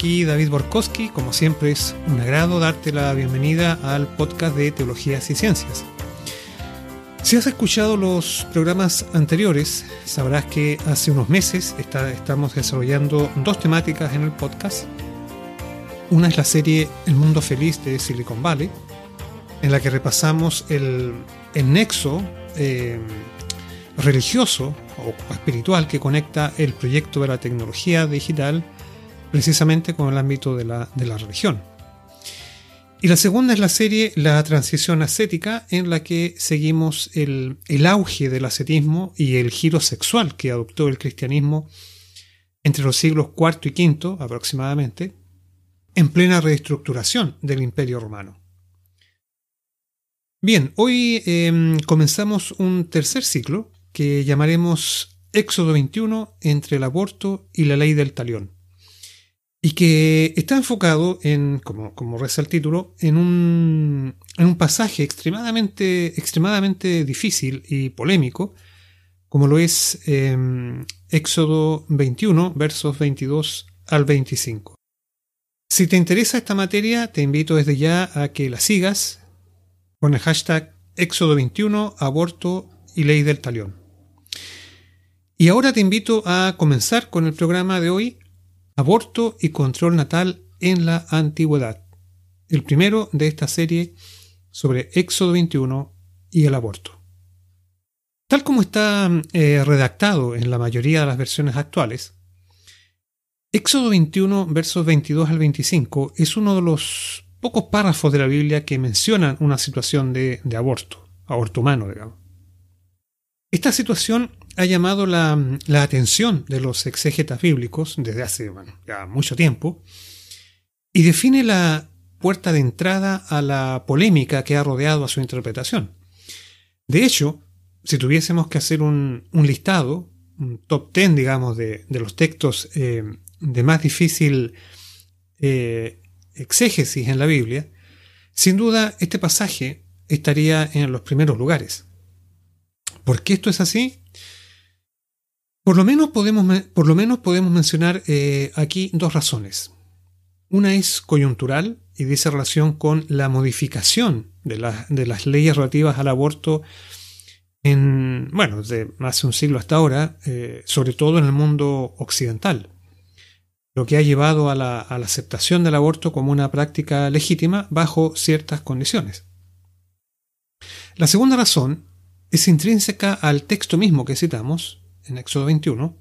Aquí David Borkowski. Como siempre es un agrado darte la bienvenida al podcast de Teologías y Ciencias. Si has escuchado los programas anteriores, sabrás que hace unos meses estamos desarrollando dos temáticas en el podcast. Una es la serie El Mundo Feliz de Silicon Valley, en la que repasamos el, nexo eh, religioso o espiritual que conecta el proyecto de la tecnología digital precisamente con el ámbito de la, religión. Y la segunda es la serie La transición ascética, en la que seguimos el, auge del ascetismo y el giro sexual que adoptó el cristianismo entre los siglos IV y V aproximadamente, en plena reestructuración del imperio romano. Bien, hoy em, comenzamos un tercer ciclo que llamaremos Éxodo 21 entre el aborto y la ley del talión y que está enfocado en, como, como reza el título, en un, en un pasaje extremadamente, extremadamente difícil y polémico, como lo es em, Éxodo 21, versos 22 al 25. Si te interesa esta materia, te invito desde ya a que la sigas con el hashtag Éxodo 21, aborto y ley del talión. Y ahora te invito a comenzar con el programa de hoy Aborto y control natal en la antigüedad. El primero de esta serie sobre Éxodo 21 y el aborto. Tal como está eh, redactado en la mayoría de las versiones actuales, Éxodo 21, versos 22 al 25, es uno de los pocos párrafos de la Biblia que mencionan una situación de, de aborto, aborto humano, digamos. Esta situación ha llamado la, atención de los exégetas bíblicos desde hace ya mucho tiempo y define la puerta de entrada a la polémica que ha rodeado a su interpretación. De hecho, si tuviésemos que hacer un, listado, un top ten, digamos, de, los textos eh, de más difícil eh, exégesis en la Biblia, sin duda este pasaje estaría en los primeros lugares. ¿Por qué esto es así? Por lo menos podemos, por lo menos podemos mencionar eh, aquí dos razones. Una es coyuntural y dice relación con la modificación de, las leyes relativas al aborto en, bueno, desde hace un siglo hasta ahora, eh, sobre todo en el mundo occidental, lo que ha llevado a la, a la aceptación del aborto como una práctica legítima bajo ciertas condiciones. La segunda razón es intrínseca al texto mismo que citamos, en Éxodo 21,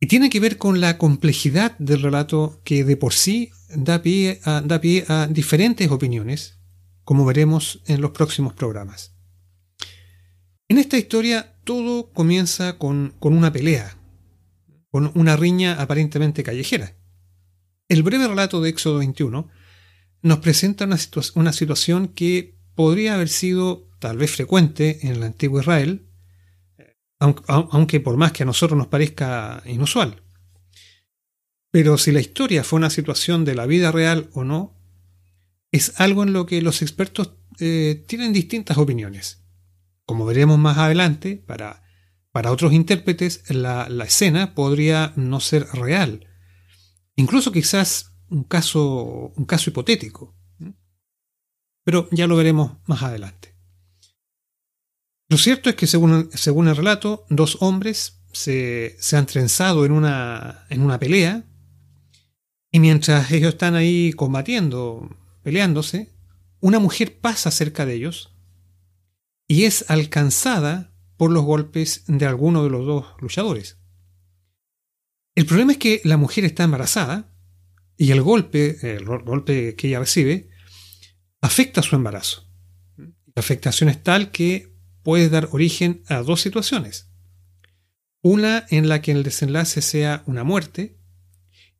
y tiene que ver con la complejidad del relato que de por sí da pie a, da pie a diferentes opiniones, como veremos en los próximos programas. En esta historia todo comienza con, una pelea, con una riña aparentemente callejera. El breve relato de Éxodo 21 nos presenta una, una situación que podría haber sido tal vez frecuente en el antiguo Israel, aunque por más que a nosotros nos parezca inusual. Pero si la historia fue una situación de la vida real o no, es algo en lo que los expertos eh, tienen distintas opiniones. Como veremos más adelante, para, para otros intérpretes la, la, escena podría no ser real, incluso quizás un caso, un caso hipotético. Pero ya lo veremos más adelante. Lo cierto es que según, según el relato, dos hombres se, han trenzado en una, en una pelea y mientras ellos están ahí combatiendo, peleándose, una mujer pasa cerca de ellos y es alcanzada por los golpes de alguno de los dos luchadores. El problema es que la mujer está embarazada y el golpe, el golpe que ella recibe, afecta su embarazo. La afectación es tal que puede dar origen a dos situaciones. Una en la que el desenlace sea una muerte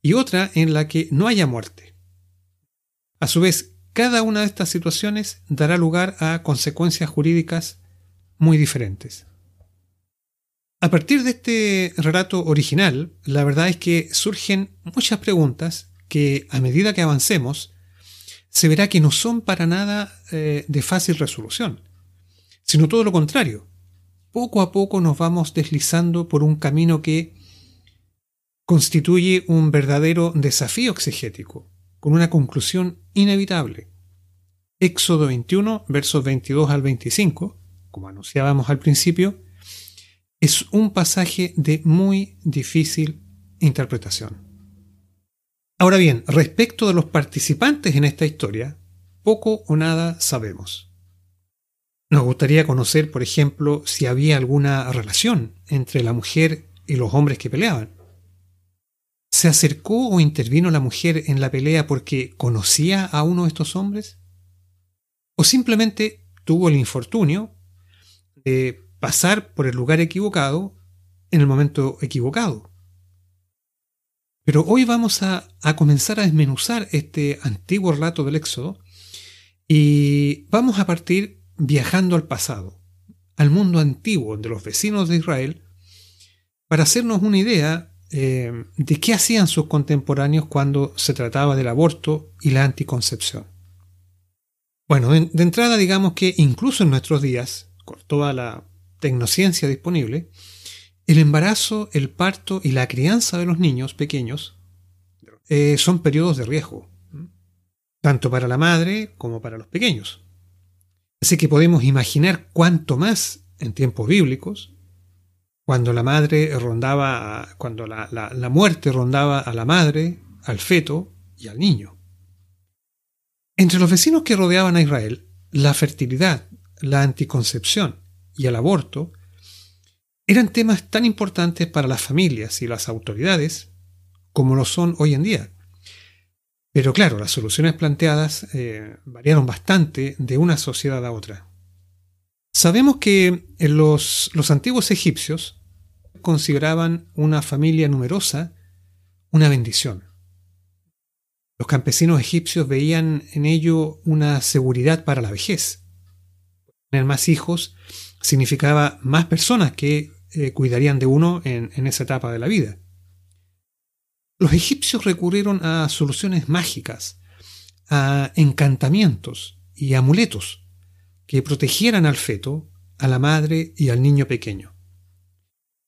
y otra en la que no haya muerte. A su vez, cada una de estas situaciones dará lugar a consecuencias jurídicas muy diferentes. A partir de este relato original, la verdad es que surgen muchas preguntas que, a medida que avancemos, se verá que no son para nada eh, de fácil resolución sino todo lo contrario. Poco a poco nos vamos deslizando por un camino que constituye un verdadero desafío exegético, con una conclusión inevitable. Éxodo 21, versos 22 al 25, como anunciábamos al principio, es un pasaje de muy difícil interpretación. Ahora bien, respecto de los participantes en esta historia, poco o nada sabemos. Nos gustaría conocer, por ejemplo, si había alguna relación entre la mujer y los hombres que peleaban. ¿Se acercó o intervino la mujer en la pelea porque conocía a uno de estos hombres? ¿O simplemente tuvo el infortunio de pasar por el lugar equivocado en el momento equivocado? Pero hoy vamos a, comenzar a desmenuzar este antiguo relato del Éxodo y vamos a partir viajando al pasado, al mundo antiguo de los vecinos de Israel, para hacernos una idea eh, de qué hacían sus contemporáneos cuando se trataba del aborto y la anticoncepción. Bueno, de, entrada digamos que incluso en nuestros días, con toda la tecnociencia disponible, el embarazo, el parto y la crianza de los niños pequeños eh, son periodos de riesgo tanto para la madre como para los pequeños. Así que podemos imaginar cuánto más en tiempos bíblicos, cuando la madre rondaba, cuando la, la muerte rondaba a la madre, al feto y al niño. Entre los vecinos que rodeaban a Israel, la fertilidad, la anticoncepción y el aborto eran temas tan importantes para las familias y las autoridades como lo son hoy en día. Pero claro, las soluciones planteadas eh, variaron bastante de una sociedad a otra. Sabemos que los, los antiguos egipcios consideraban una familia numerosa una bendición. Los campesinos egipcios veían en ello una seguridad para la vejez. Tener más hijos significaba más personas que eh, cuidarían de uno en esa etapa de la vida. Los egipcios recurrieron a soluciones mágicas, a encantamientos y amuletos que protegieran al feto, a la madre y al niño pequeño.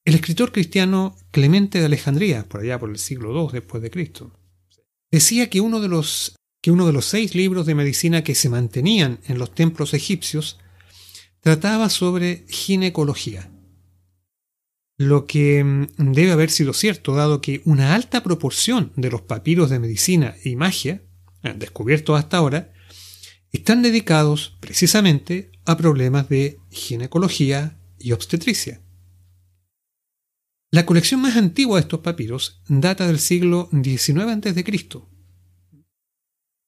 El escritor cristiano Clemente de Alejandría, por allá por el siglo II después de Cristo, decía que uno de los que uno de los seis libros de medicina que se mantenían en los templos egipcios trataba sobre ginecología lo que mm, debe haber sido cierto, dado que una alta proporción de los papiros de medicina y magia, eh, descubiertos hasta ahora, están dedicados precisamente a problemas de ginecología y obstetricia. La colección más antigua de estos papiros data del siglo XIX a.C.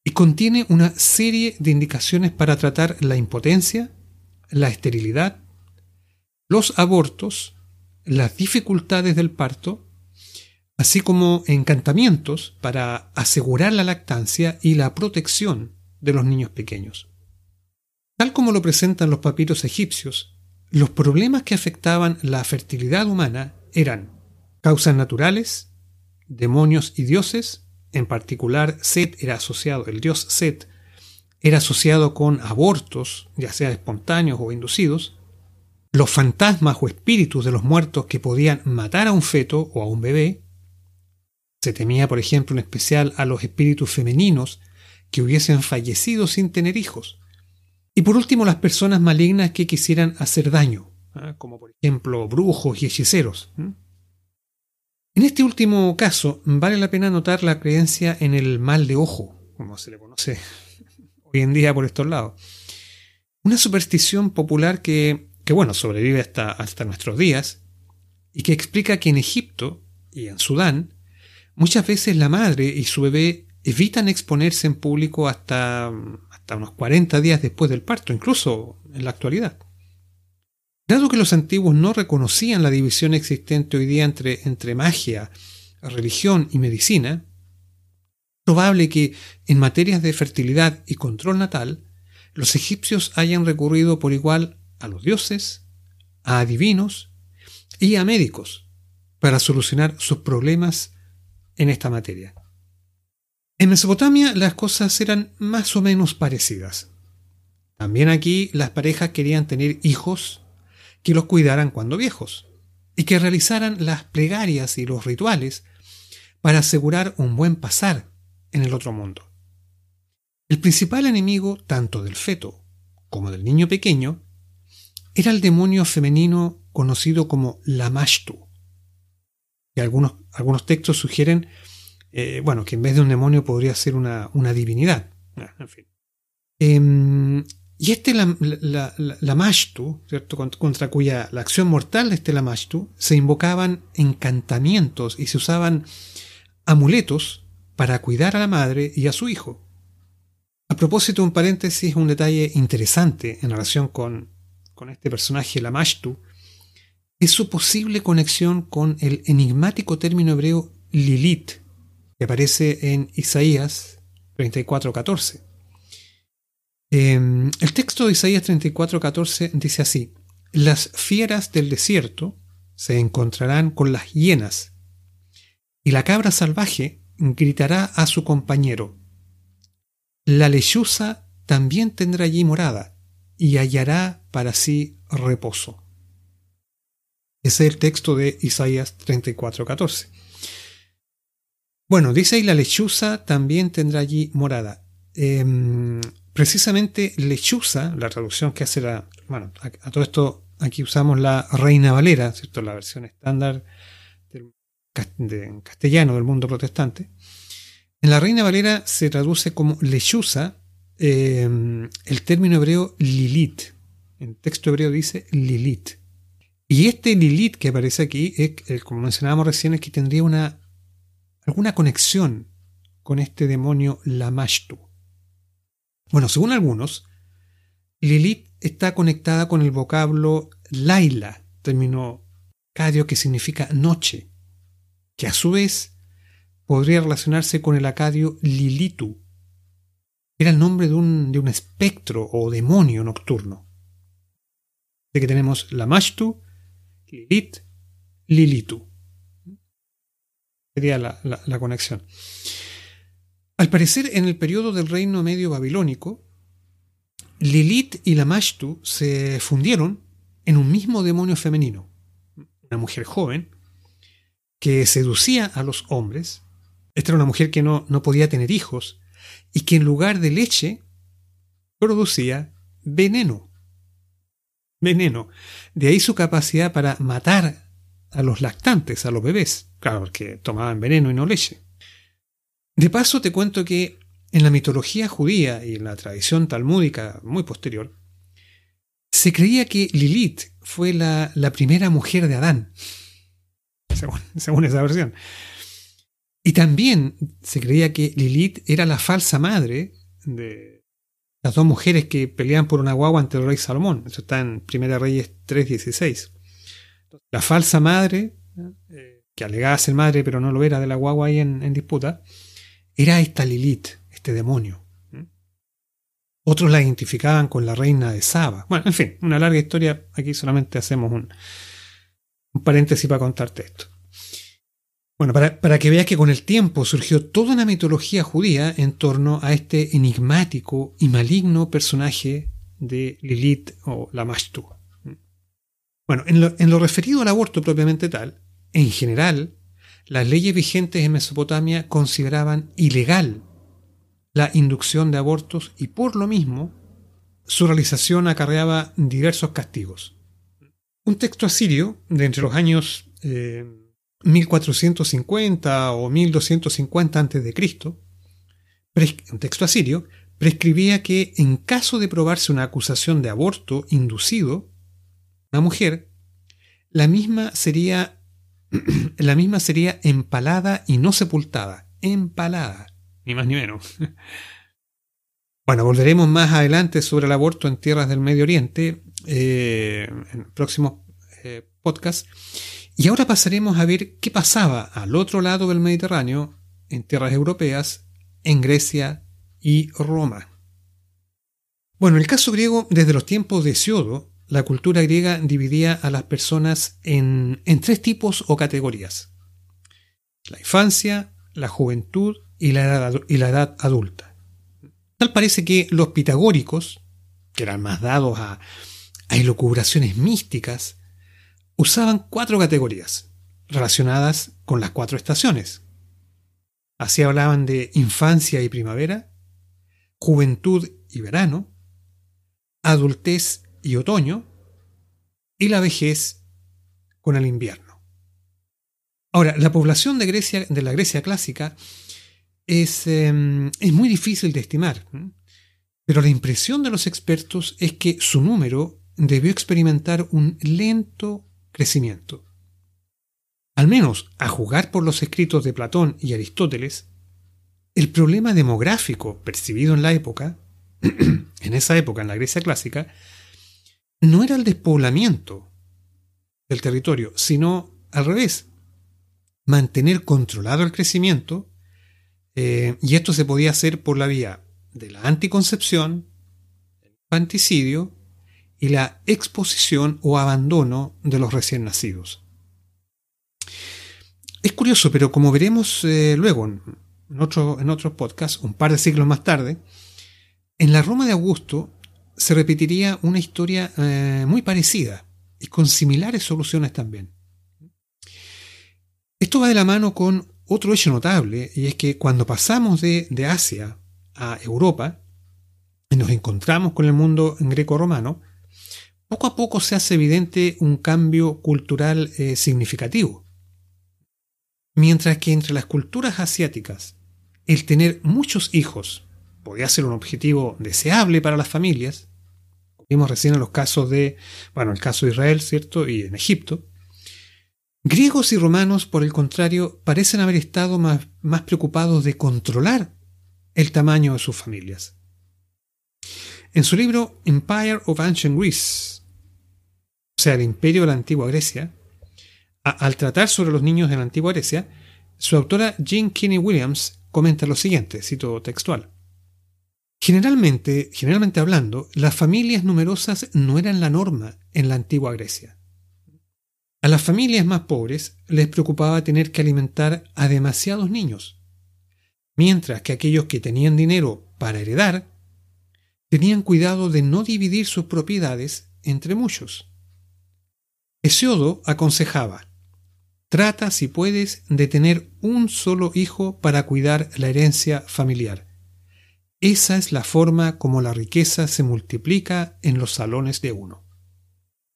y contiene una serie de indicaciones para tratar la impotencia, la esterilidad, los abortos las dificultades del parto, así como encantamientos para asegurar la lactancia y la protección de los niños pequeños. Tal como lo presentan los papiros egipcios, los problemas que afectaban la fertilidad humana eran causas naturales, demonios y dioses, en particular Set era asociado, el dios Set era asociado con abortos, ya sea espontáneos o inducidos, los fantasmas o espíritus de los muertos que podían matar a un feto o a un bebé. Se temía, por ejemplo, en especial a los espíritus femeninos que hubiesen fallecido sin tener hijos. Y por último, las personas malignas que quisieran hacer daño, ¿ah? como por ejemplo brujos y hechiceros. En este último caso, vale la pena notar la creencia en el mal de ojo, como se le conoce hoy en día por estos lados. Una superstición popular que que bueno, sobrevive hasta, hasta nuestros días, y que explica que en Egipto y en Sudán, muchas veces la madre y su bebé evitan exponerse en público hasta, hasta unos 40 días después del parto, incluso en la actualidad. Dado que los antiguos no reconocían la división existente hoy día entre, entre magia, religión y medicina, probable que en materias de fertilidad y control natal, los egipcios hayan recurrido por igual a los dioses, a adivinos y a médicos para solucionar sus problemas en esta materia. En Mesopotamia las cosas eran más o menos parecidas. También aquí las parejas querían tener hijos que los cuidaran cuando viejos y que realizaran las plegarias y los rituales para asegurar un buen pasar en el otro mundo. El principal enemigo tanto del feto como del niño pequeño era el demonio femenino conocido como Lamashtu. Y algunos, algunos textos sugieren eh, bueno, que en vez de un demonio podría ser una, divinidad. Ah, en. Em, y este Lamashtu. Contra, cuya la acción mortal de este Lamashtu se invocaban encantamientos y se usaban amuletos para cuidar a la madre y a su hijo. A propósito, un paréntesis, un detalle interesante en relación con, con este personaje Lamashtu es su posible conexión con el enigmático término hebreo Lilith, que aparece en Isaías 34:14. Em, el texto de Isaías 34:14 dice así, las fieras del desierto se encontrarán con las hienas, y la cabra salvaje gritará a su compañero. La lechuza también tendrá allí morada, y hallará para sí reposo. Ese es el texto de Isaías 34:14. Bueno, dice ahí la lechuza también tendrá allí morada. Em, precisamente lechuza, la traducción que hace la... Bueno, a, todo esto aquí usamos la Reina Valera, ¿cierto? La versión estándar del, de, castellano del mundo protestante. En la Reina Valera se traduce como lechuza em, el término hebreo Lilith. En texto hebreo dice Lilith. Y este Lilith que aparece aquí, es, como mencionábamos recién, es que tendría una alguna conexión con este demonio Lamashtu. Bueno, según algunos, Lilith está conectada con el vocablo Laila, término cadio que significa noche, que a su vez podría relacionarse con el acadio Lilitu. Era el nombre de un, de un espectro o demonio nocturno. De que tenemos Lamashtu, Lilith, Lilitu sería la, conexión. Al parecer, en el periodo del reino medio babilónico, Lilith y Lamashtu se fundieron en un mismo demonio femenino, una mujer joven que seducía a los hombres. Esta era una mujer que no, no podía tener hijos y que en lugar de leche producía veneno. Veneno. De ahí su capacidad para matar a los lactantes, a los bebés, claro, porque tomaban veneno y no leche. De paso te cuento que en la mitología judía y en la tradición talmúdica muy posterior, se creía que Lilith fue la, primera mujer de Adán, según, esa versión. Y también se creía que Lilith era la falsa madre de las dos mujeres que peleaban por una guagua ante el rey Salomón. Eso está en Primera Reyes 3.16. La falsa madre, eh, que alegaba ser madre pero no lo era de la guagua ahí en, disputa, era esta Lilith, este demonio. Otros la identificaban con la reina de Saba. Bueno, en fin, una larga historia. Aquí solamente hacemos un, paréntesis para contarte esto. Bueno, para, para, que veas que con el tiempo surgió toda una mitología judía en torno a este enigmático y maligno personaje de Lilith o la. Bueno, en lo, referido al aborto propiamente tal, en general, las leyes vigentes en Mesopotamia consideraban ilegal la inducción de abortos y por lo mismo su realización acarreaba diversos castigos. Un texto asirio de entre los años 1450 eh, o 1250 a.C., un texto asirio, prescribía que en caso de probarse una acusación de aborto inducido, una mujer, la misma sería la misma sería empalada y no sepultada. Empalada, ni más ni menos. Bueno, volveremos más adelante sobre el aborto en tierras del Medio Oriente eh, en el próximo eh, podcast. Y ahora pasaremos a ver qué pasaba al otro lado del Mediterráneo, en tierras europeas, en Grecia y Roma. Bueno, el caso griego desde los tiempos de Hesiodo la cultura griega dividía a las personas en, tres tipos o categorías. La infancia, la juventud y la edad, y la edad adulta. Tal parece que los pitagóricos, que eran más dados a, a elucubraciones místicas, usaban cuatro categorías relacionadas con las cuatro estaciones. Así hablaban de infancia y primavera, juventud y verano, adultez y otoño, y la vejez con el invierno. Ahora, la población de, Grecia, de la Grecia clásica es, em, es muy difícil de estimar, pero la impresión de los expertos es que su número debió experimentar un lento crecimiento. Al menos, a jugar por los escritos de Platón y Aristóteles, el problema demográfico percibido en la época, en esa época en la Grecia clásica, no era el despoblamiento del territorio, sino al revés, mantener controlado el crecimiento, eh, y esto se podía hacer por la vía de la anticoncepción, el infanticidio y la exposición o abandono de los recién nacidos. Es curioso, pero como veremos eh, luego en, otro, en otros podcasts, un par de siglos más tarde, en la Roma de Augusto se repetiría una historia eh, muy parecida y con similares soluciones también. Esto va de la mano con otro hecho notable, y es que cuando pasamos de, Asia a Europa y nos encontramos con el mundo greco-romano, poco a poco se hace evidente un cambio cultural eh, significativo. Mientras que entre las culturas asiáticas, el tener muchos hijos podía ser un objetivo deseable para las familias, vimos recién en los casos de, bueno, el caso de Israel, ¿cierto? Y en Egipto, griegos y romanos, por el contrario, parecen haber estado más, más preocupados de controlar el tamaño de sus familias. En su libro Empire of Ancient Greece, o sea, el imperio de la antigua Grecia, al tratar sobre los niños de la antigua Grecia, su autora Jean Kinney Williams comenta lo siguiente, cito textual. Generalmente, generalmente hablando, las familias numerosas no eran la norma en la antigua Grecia. A las familias más pobres les preocupaba tener que alimentar a demasiados niños, mientras que aquellos que tenían dinero para heredar tenían cuidado de no dividir sus propiedades entre muchos. Hesiodo aconsejaba, trata si puedes de tener un solo hijo para cuidar la herencia familiar. Esa es la forma como la riqueza se multiplica en los salones de uno.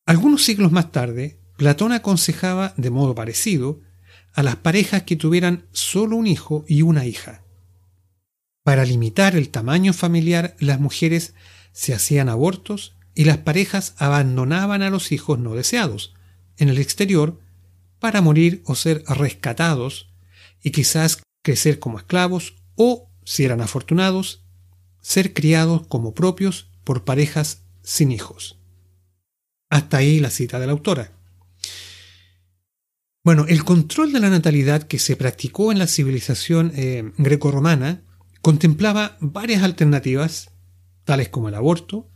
Algunos siglos más tarde, Platón aconsejaba de modo parecido a las parejas que tuvieran solo un hijo y una hija. Para limitar el tamaño familiar, las mujeres se hacían abortos y las parejas abandonaban a los hijos no deseados, en el exterior para morir o ser rescatados y quizás crecer como esclavos o, si eran afortunados, ser criados como propios por parejas sin hijos. Hasta ahí la cita de la autora. Bueno, el control de la natalidad que se practicó en la civilización eh, grecorromana contemplaba varias alternativas, tales como el aborto,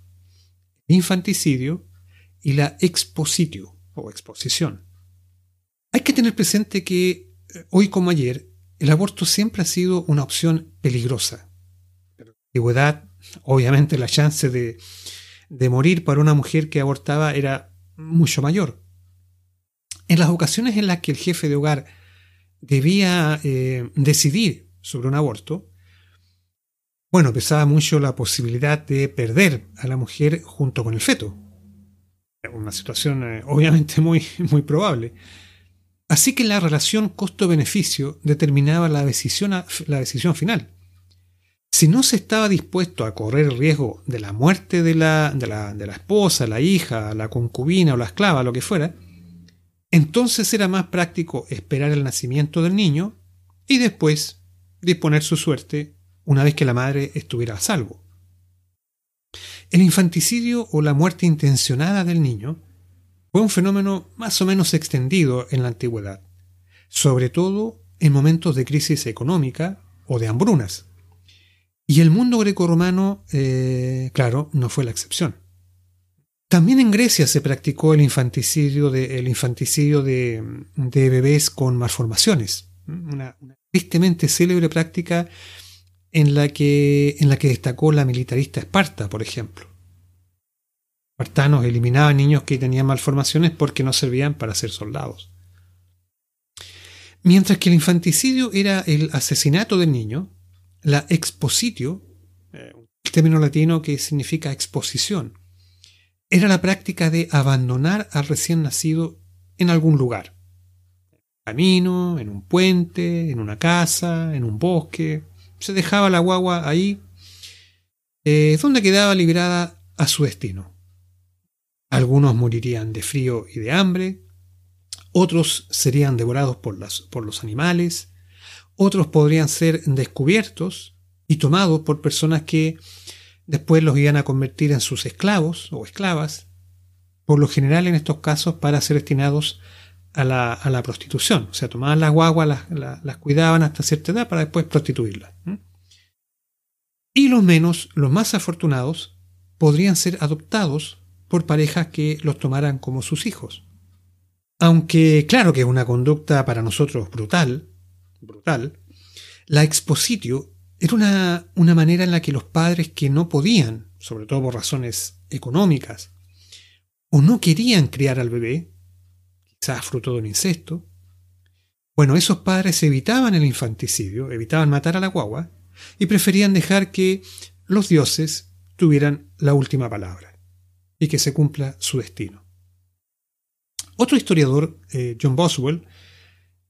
el infanticidio y la expositio, o exposición. Hay que tener presente que eh, hoy como ayer, el aborto siempre ha sido una opción peligrosa. en la antigüedad, obviamente la chance de, de morir para una mujer que abortaba era mucho mayor. En las ocasiones en las que el jefe de hogar debía eh, decidir sobre un aborto, bueno, pesaba mucho la posibilidad de perder a la mujer junto con el feto una situación eh, obviamente muy, muy probable. Así que la relación costo-beneficio determinaba la decisión, la decisión final. Si no se estaba dispuesto a correr el riesgo de la muerte de la, de la, de la esposa, la hija, la concubina o la esclava, lo que fuera, entonces era más práctico esperar el nacimiento del niño y después disponer su suerte una vez que la madre estuviera a salvo. El infanticidio o la muerte intencionada del niño fue un fenómeno más o menos extendido en la antigüedad, sobre todo en momentos de crisis económica o de hambrunas. Y el mundo grecorromano, eh, claro, no fue la excepción. También en Grecia se practicó el infanticidio de, el infanticidio de, bebés con malformaciones, una, una tristemente célebre práctica en la que, en la que destacó la militarista Esparta, por ejemplo. Espartanos eliminaban niños que tenían malformaciones porque no servían para ser soldados. Mientras que el infanticidio era el asesinato del niño, la expositio, el término latino que significa exposición, era la práctica de abandonar al recién nacido en algún lugar. En un camino, en un puente, en una casa, en un bosque. Se dejaba la guagua ahí, eh, donde quedaba librada a su destino. Algunos morirían de frío y de hambre, otros serían devorados por, las, por los animales, otros podrían ser descubiertos y tomados por personas que después los iban a convertir en sus esclavos o esclavas, por lo general en estos casos para ser destinados a la, prostitución. O sea, tomaban las guaguas, las, cuidaban hasta cierta edad para después prostituirlas. Y los menos, los más afortunados, podrían ser adoptados por parejas que los tomaran como sus hijos. Aunque claro que es una conducta para nosotros brutal, brutal, la expositio era una, una manera en la que los padres que no podían, sobre todo por razones económicas, o no querían criar al bebé, quizás fruto de un incesto, bueno, esos padres evitaban el infanticidio, evitaban matar a la guagua, y preferían dejar que los dioses tuvieran la última palabra y que se cumpla su destino. Otro historiador, eh, John Boswell,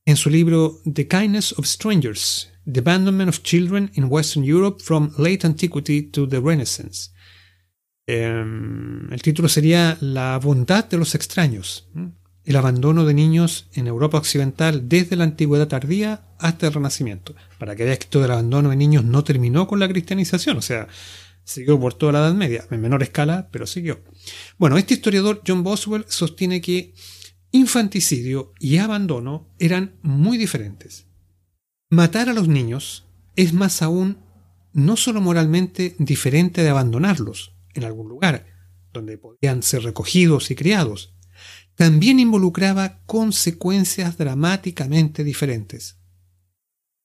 en su libro The Kindness of Strangers, The Abandonment of Children in Western Europe from Late Antiquity to the Renaissance. Em, el título sería La bondad de los extraños, el abandono de niños en Europa Occidental desde la antigüedad tardía hasta el Renacimiento. Para que veas que todo el abandono de niños no terminó con la cristianización, o sea, siguió por toda la Edad Media, en menor escala, pero siguió. Bueno, este historiador John Boswell sostiene que infanticidio y abandono eran muy diferentes. Matar a los niños es más aún no solo moralmente diferente de abandonarlos en algún lugar, donde podían ser recogidos y criados, también involucraba consecuencias dramáticamente diferentes.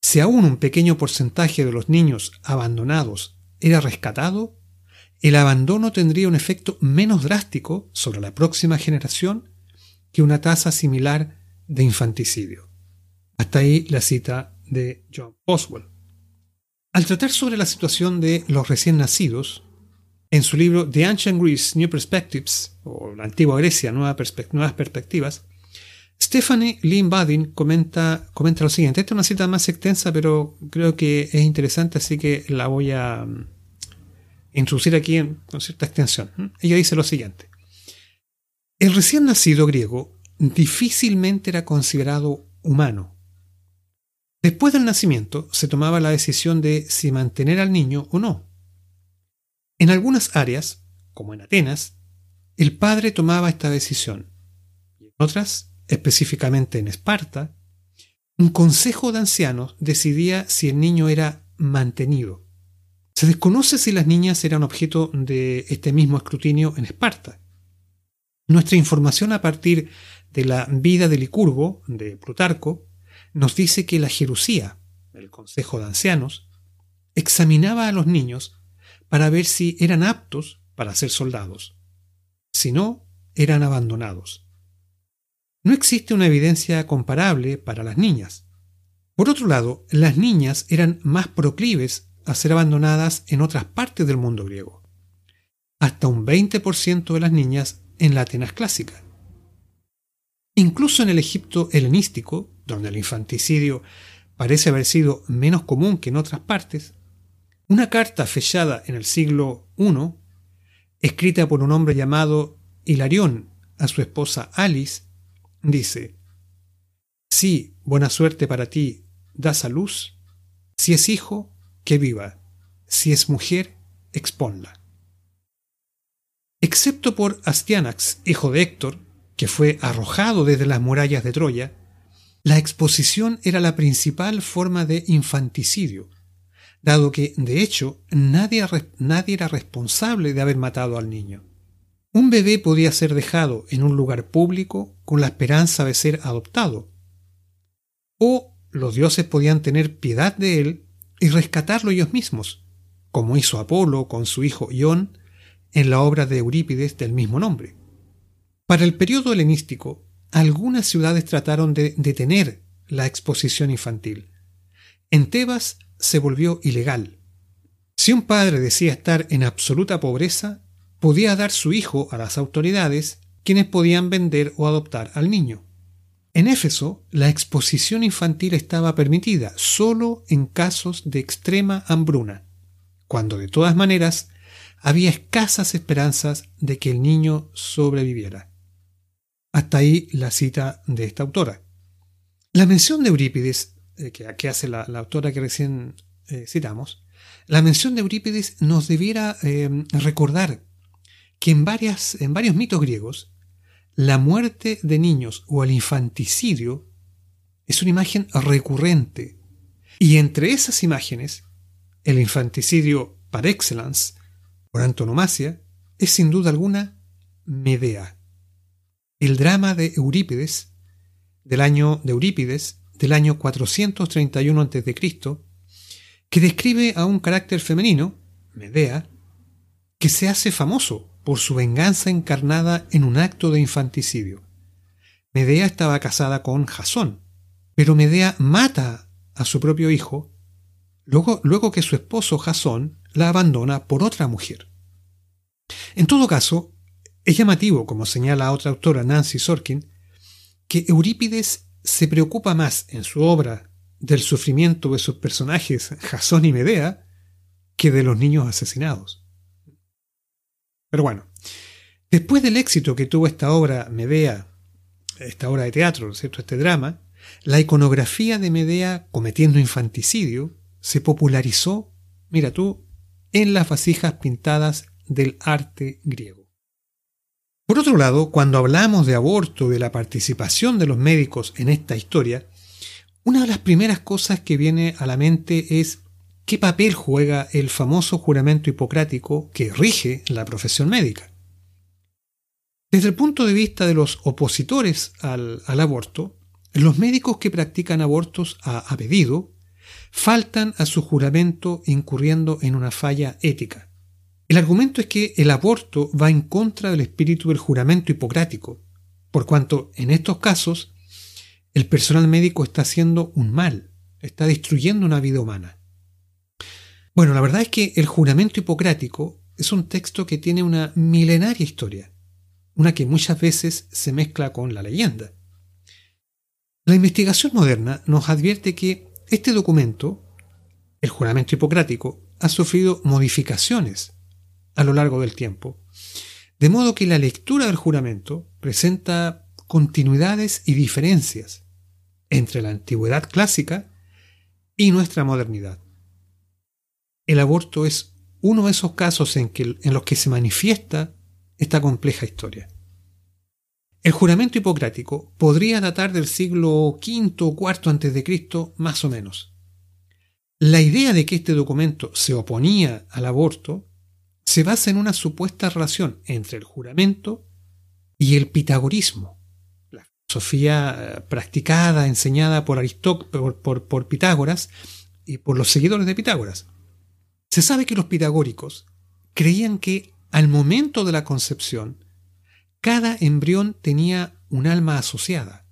Si aún un pequeño porcentaje de los niños abandonados era rescatado, el abandono tendría un efecto menos drástico sobre la próxima generación que una tasa similar de infanticidio. Hasta ahí la cita de John Boswell. Al tratar sobre la situación de los recién nacidos, en su libro The Ancient Greece New Perspectives, o la antigua Grecia Nuevas Perspectivas, Stephanie Lynn Badin comenta, lo siguiente. Esta es una cita más extensa, pero creo que es interesante, así que la voy a mm, introducir aquí con cierta extensión. Ella dice lo siguiente. El recién nacido griego difícilmente era considerado humano, Después del nacimiento se tomaba la decisión de si mantener al niño o no. En algunas áreas, como en Atenas, el padre tomaba esta decisión. Y en otras, específicamente en Esparta, un consejo de ancianos decidía si el niño era mantenido. Se desconoce si las niñas eran objeto de este mismo escrutinio en Esparta. Nuestra información a partir de la vida de Licurgo, de Plutarco, nos dice que la Jerusía, el Consejo de Ancianos, examinaba a los niños para ver si eran aptos para ser soldados. Si no, eran abandonados. No existe una evidencia comparable para las niñas. Por otro lado, las niñas eran más proclives a ser abandonadas en otras partes del mundo griego. Hasta un 20% de las niñas en la Atenas clásica. Incluso en el Egipto helenístico, donde el infanticidio parece haber sido menos común que en otras partes, una carta fechada en el siglo I, escrita por un hombre llamado Hilarión a su esposa Alice, dice, Si buena suerte para ti, das a luz, si es hijo, que viva, si es mujer, exponla. Excepto por Astianax, hijo de Héctor, que fue arrojado desde las murallas de Troya, la exposición era la principal forma de infanticidio, dado que, de hecho, nadie, era responsable de haber matado al niño. Un bebé podía ser dejado en un lugar público con la esperanza de ser adoptado, o los dioses podían tener piedad de él y rescatarlo ellos mismos, como hizo Apolo con su hijo Ión en la obra de Eurípides del mismo nombre. Para el periodo helenístico, algunas ciudades trataron de detener la exposición infantil. En Tebas se volvió ilegal. Si un padre decía estar en absoluta pobreza, podía dar su hijo a las autoridades, quienes podían vender o adoptar al niño. En Éfeso, la exposición infantil estaba permitida solo en casos de extrema hambruna, cuando de todas maneras había escasas esperanzas de que el niño sobreviviera. Hasta ahí la cita de esta autora. La mención de Eurípides, eh, que, hace la, autora que recién eh, citamos, la mención de Eurípides nos debiera eh, recordar que en, varias, en varios mitos griegos, la muerte de niños o el infanticidio es una imagen recurrente. Y entre esas imágenes, el infanticidio par excellence, por antonomasia, es sin duda alguna Medea. El drama de Eurípides, del año de Eurípides, del año 431 a.C., que describe a un carácter femenino, Medea, que se hace famoso por su venganza encarnada en un acto de infanticidio. Medea estaba casada con Jasón, pero Medea mata a su propio hijo luego, luego que su esposo Jasón la abandona por otra mujer. En todo caso, es llamativo, como señala otra autora Nancy Sorkin, que Eurípides se preocupa más en su obra del sufrimiento de sus personajes Jasón y Medea que de los niños asesinados. Pero bueno, después del éxito que tuvo esta obra Medea, esta obra de teatro, ¿cierto? este drama, la iconografía de Medea cometiendo infanticidio se popularizó, mira tú, en las vasijas pintadas del arte griego. Por otro lado, cuando hablamos de aborto, de la participación de los médicos en esta historia, una de las primeras cosas que viene a la mente es qué papel juega el famoso juramento hipocrático que rige la profesión médica. Desde el punto de vista de los opositores al, aborto, los médicos que practican abortos a, a pedido faltan a su juramento incurriendo en una falla ética. El argumento es que el aborto va en contra del espíritu del juramento hipocrático, por cuanto en estos casos el personal médico está haciendo un mal, está destruyendo una vida humana. Bueno, la verdad es que el juramento hipocrático es un texto que tiene una milenaria historia, una que muchas veces se mezcla con la leyenda. La investigación moderna nos advierte que este documento, el juramento hipocrático, ha sufrido modificaciones a lo largo del tiempo, de modo que la lectura del juramento presenta continuidades y diferencias entre la antigüedad clásica y nuestra modernidad el aborto es uno de esos casos en, que, en los que se manifiesta esta compleja historia. El juramento hipocrático podría datar del siglo V o IV Cristo, más o menos. La idea de que este documento se oponía al aborto se basa en una supuesta relación entre el juramento y el pitagorismo, la filosofía eh, practicada, enseñada por, por Pitágoras y por los seguidores de Pitágoras. Se sabe que los pitagóricos creían que al momento de la concepción, cada embrión tenía un alma asociada,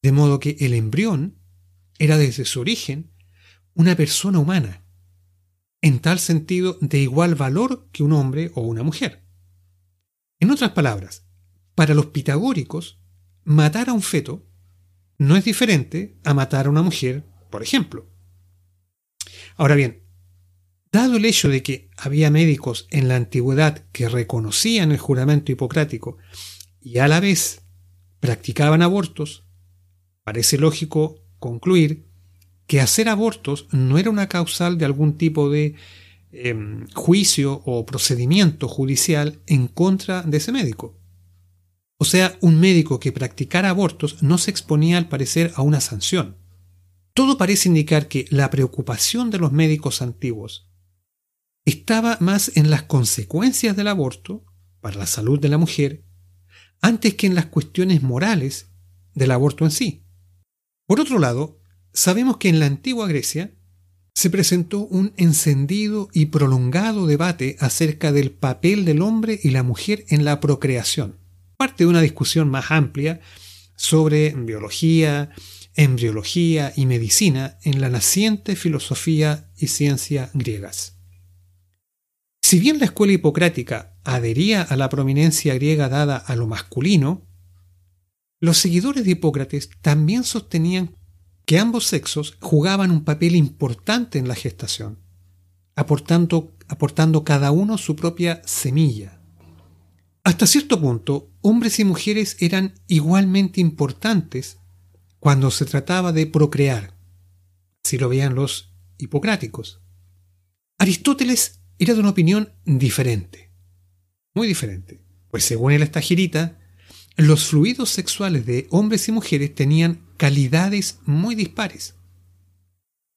de modo que el embrión era desde su origen una persona humana, en tal sentido de igual valor que un hombre o una mujer. En otras palabras, para los pitagóricos, matar a un feto no es diferente a matar a una mujer, por ejemplo. Ahora bien, Dado el hecho de que había médicos en la antigüedad que reconocían el juramento hipocrático y a la vez practicaban abortos, parece lógico concluir que hacer abortos no era una causal de algún tipo de em, juicio o procedimiento judicial en contra de ese médico. O sea, un médico que practicara abortos no se exponía al parecer a una sanción. Todo parece indicar que la preocupación de los médicos antiguos estaba más en las consecuencias del aborto para la salud de la mujer antes que en las cuestiones morales del aborto en sí. Por otro lado, sabemos que en la antigua Grecia se presentó un encendido y prolongado debate acerca del papel del hombre y la mujer en la procreación, parte de una discusión más amplia sobre biología, embriología y medicina en la naciente filosofía y ciencia griegas. Si bien la escuela hipocrática adhería a la prominencia griega dada a lo masculino, los seguidores de Hipócrates también sostenían que ambos sexos jugaban un papel importante en la gestación, aportando, aportando cada uno su propia semilla. Hasta cierto punto, hombres y mujeres eran igualmente importantes cuando se trataba de procrear, si lo veían los hipocráticos. Aristóteles era de una opinión diferente, muy diferente, pues según él esta girita, los fluidos sexuales de hombres y mujeres tenían calidades muy dispares.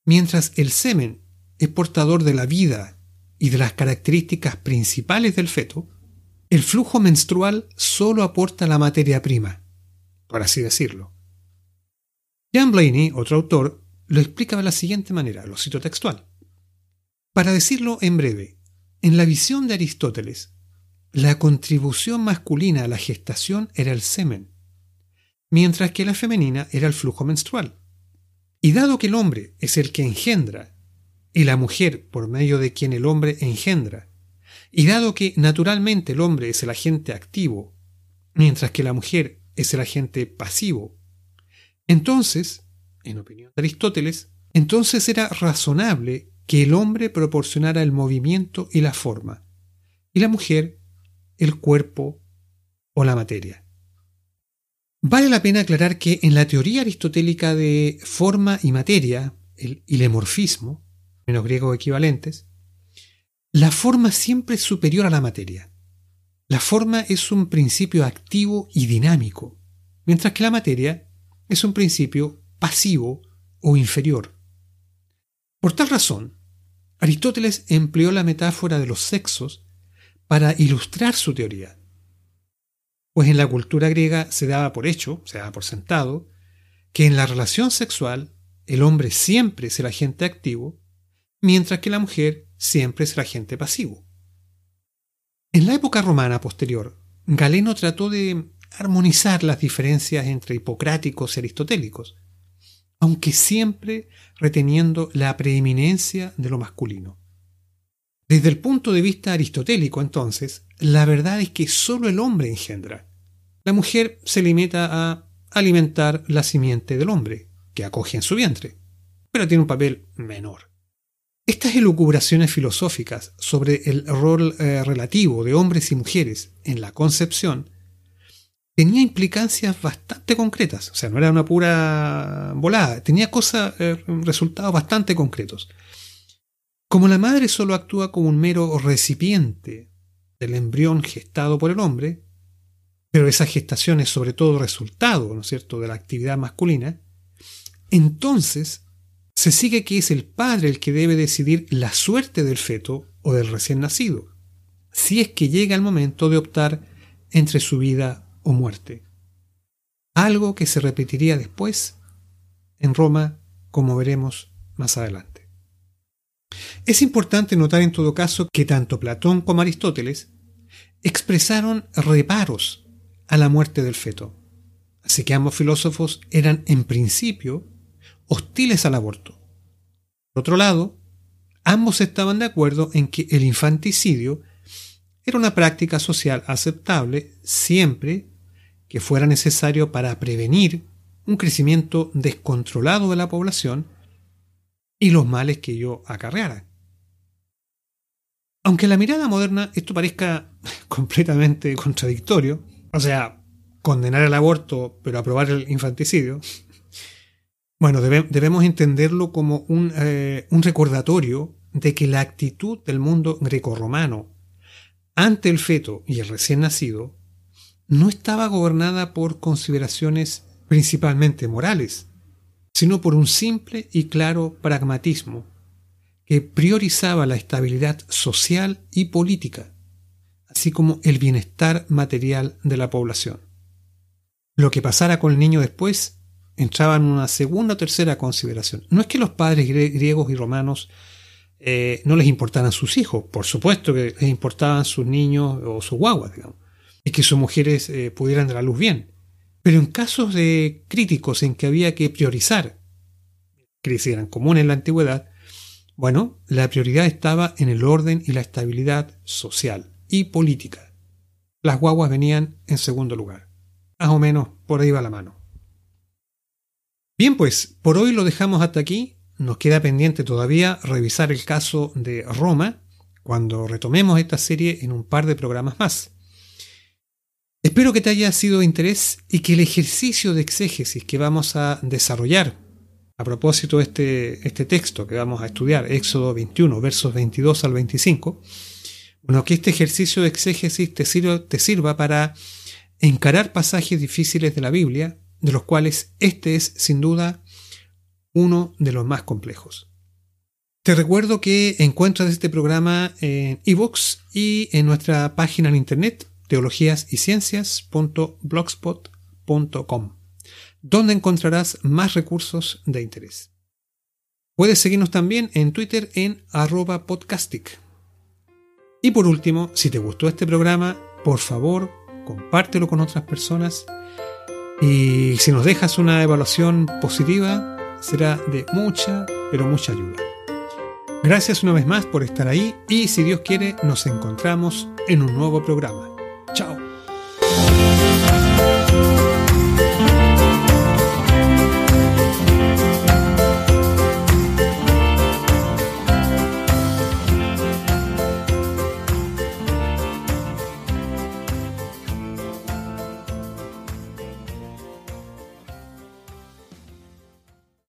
Mientras el semen es portador de la vida y de las características principales del feto, el flujo menstrual solo aporta la materia prima, por así decirlo. Jan Blaney, otro autor, lo explica de la siguiente manera, lo cito textual. Para decirlo en breve, en la visión de Aristóteles, la contribución masculina a la gestación era el semen, mientras que la femenina era el flujo menstrual. Y dado que el hombre es el que engendra, y la mujer por medio de quien el hombre engendra, y dado que naturalmente el hombre es el agente activo, mientras que la mujer es el agente pasivo, entonces, en opinión de Aristóteles, entonces era razonable que el hombre proporcionara el movimiento y la forma, y la mujer el cuerpo o la materia. Vale la pena aclarar que en la teoría aristotélica de forma y materia, el ilemorfismo, menos griegos equivalentes, la forma siempre es superior a la materia. La forma es un principio activo y dinámico, mientras que la materia es un principio pasivo o inferior. Por tal razón, Aristóteles empleó la metáfora de los sexos para ilustrar su teoría. Pues en la cultura griega se daba por hecho, se daba por sentado, que en la relación sexual el hombre siempre es el agente activo, mientras que la mujer siempre es el agente pasivo. En la época romana posterior, Galeno trató de armonizar las diferencias entre hipocráticos y aristotélicos, aunque siempre reteniendo la preeminencia de lo masculino. Desde el punto de vista aristotélico, entonces, la verdad es que solo el hombre engendra. La mujer se limita a alimentar la simiente del hombre, que acoge en su vientre, pero tiene un papel menor. Estas elucubraciones filosóficas sobre el rol eh, relativo de hombres y mujeres en la concepción tenía implicancias bastante concretas, o sea, no era una pura volada, tenía cosas, eh, resultados bastante concretos. Como la madre solo actúa como un mero recipiente del embrión gestado por el hombre, pero esa gestación es sobre todo resultado, ¿no es cierto?, de la actividad masculina, entonces se sigue que es el padre el que debe decidir la suerte del feto o del recién nacido, si es que llega el momento de optar entre su vida o muerte. Algo que se repetiría después en Roma, como veremos más adelante. Es importante notar en todo caso que tanto Platón como Aristóteles expresaron reparos a la muerte del feto. Así que ambos filósofos eran en principio hostiles al aborto. Por otro lado, ambos estaban de acuerdo en que el infanticidio era una práctica social aceptable siempre que fuera necesario para prevenir un crecimiento descontrolado de la población y los males que ello acarreara. Aunque en la mirada moderna esto parezca completamente contradictorio, o sea, condenar el aborto pero aprobar el infanticidio, bueno, debemos entenderlo como un, eh, un recordatorio de que la actitud del mundo grecorromano ante el feto y el recién nacido no estaba gobernada por consideraciones principalmente morales, sino por un simple y claro pragmatismo priorizaba la estabilidad social y política, así como el bienestar material de la población. Lo que pasara con el niño después entraba en una segunda o tercera consideración. No es que los padres griegos y romanos eh, no les importaran sus hijos, por supuesto que les importaban sus niños o sus guaguas, digamos y que sus mujeres eh, pudieran dar a luz bien. Pero en casos de críticos en que había que priorizar, crisis eran comunes en la antigüedad, bueno, la prioridad estaba en el orden y la estabilidad social y política. Las guaguas venían en segundo lugar. Más o menos por ahí va la mano. Bien, pues por hoy lo dejamos hasta aquí. Nos queda pendiente todavía revisar el caso de Roma cuando retomemos esta serie en un par de programas más. Espero que te haya sido de interés y que el ejercicio de exégesis que vamos a desarrollar a propósito de este, este texto que vamos a estudiar, Éxodo 21, versos 22 al 25, bueno, que este ejercicio de exégesis te sirva, te sirva para encarar pasajes difíciles de la Biblia, de los cuales este es, sin duda, uno de los más complejos. Te recuerdo que encuentras este programa en iVoox y en nuestra página en internet teologíasyciencias.blogspot.com, donde encontrarás más recursos de interés. Puedes seguirnos también en Twitter en arroba podcastic. Y por último, si te gustó este programa, por favor, compártelo con otras personas y si nos dejas una evaluación positiva, será de mucha, pero mucha ayuda. Gracias una vez más por estar ahí y si Dios quiere nos encontramos en un nuevo programa.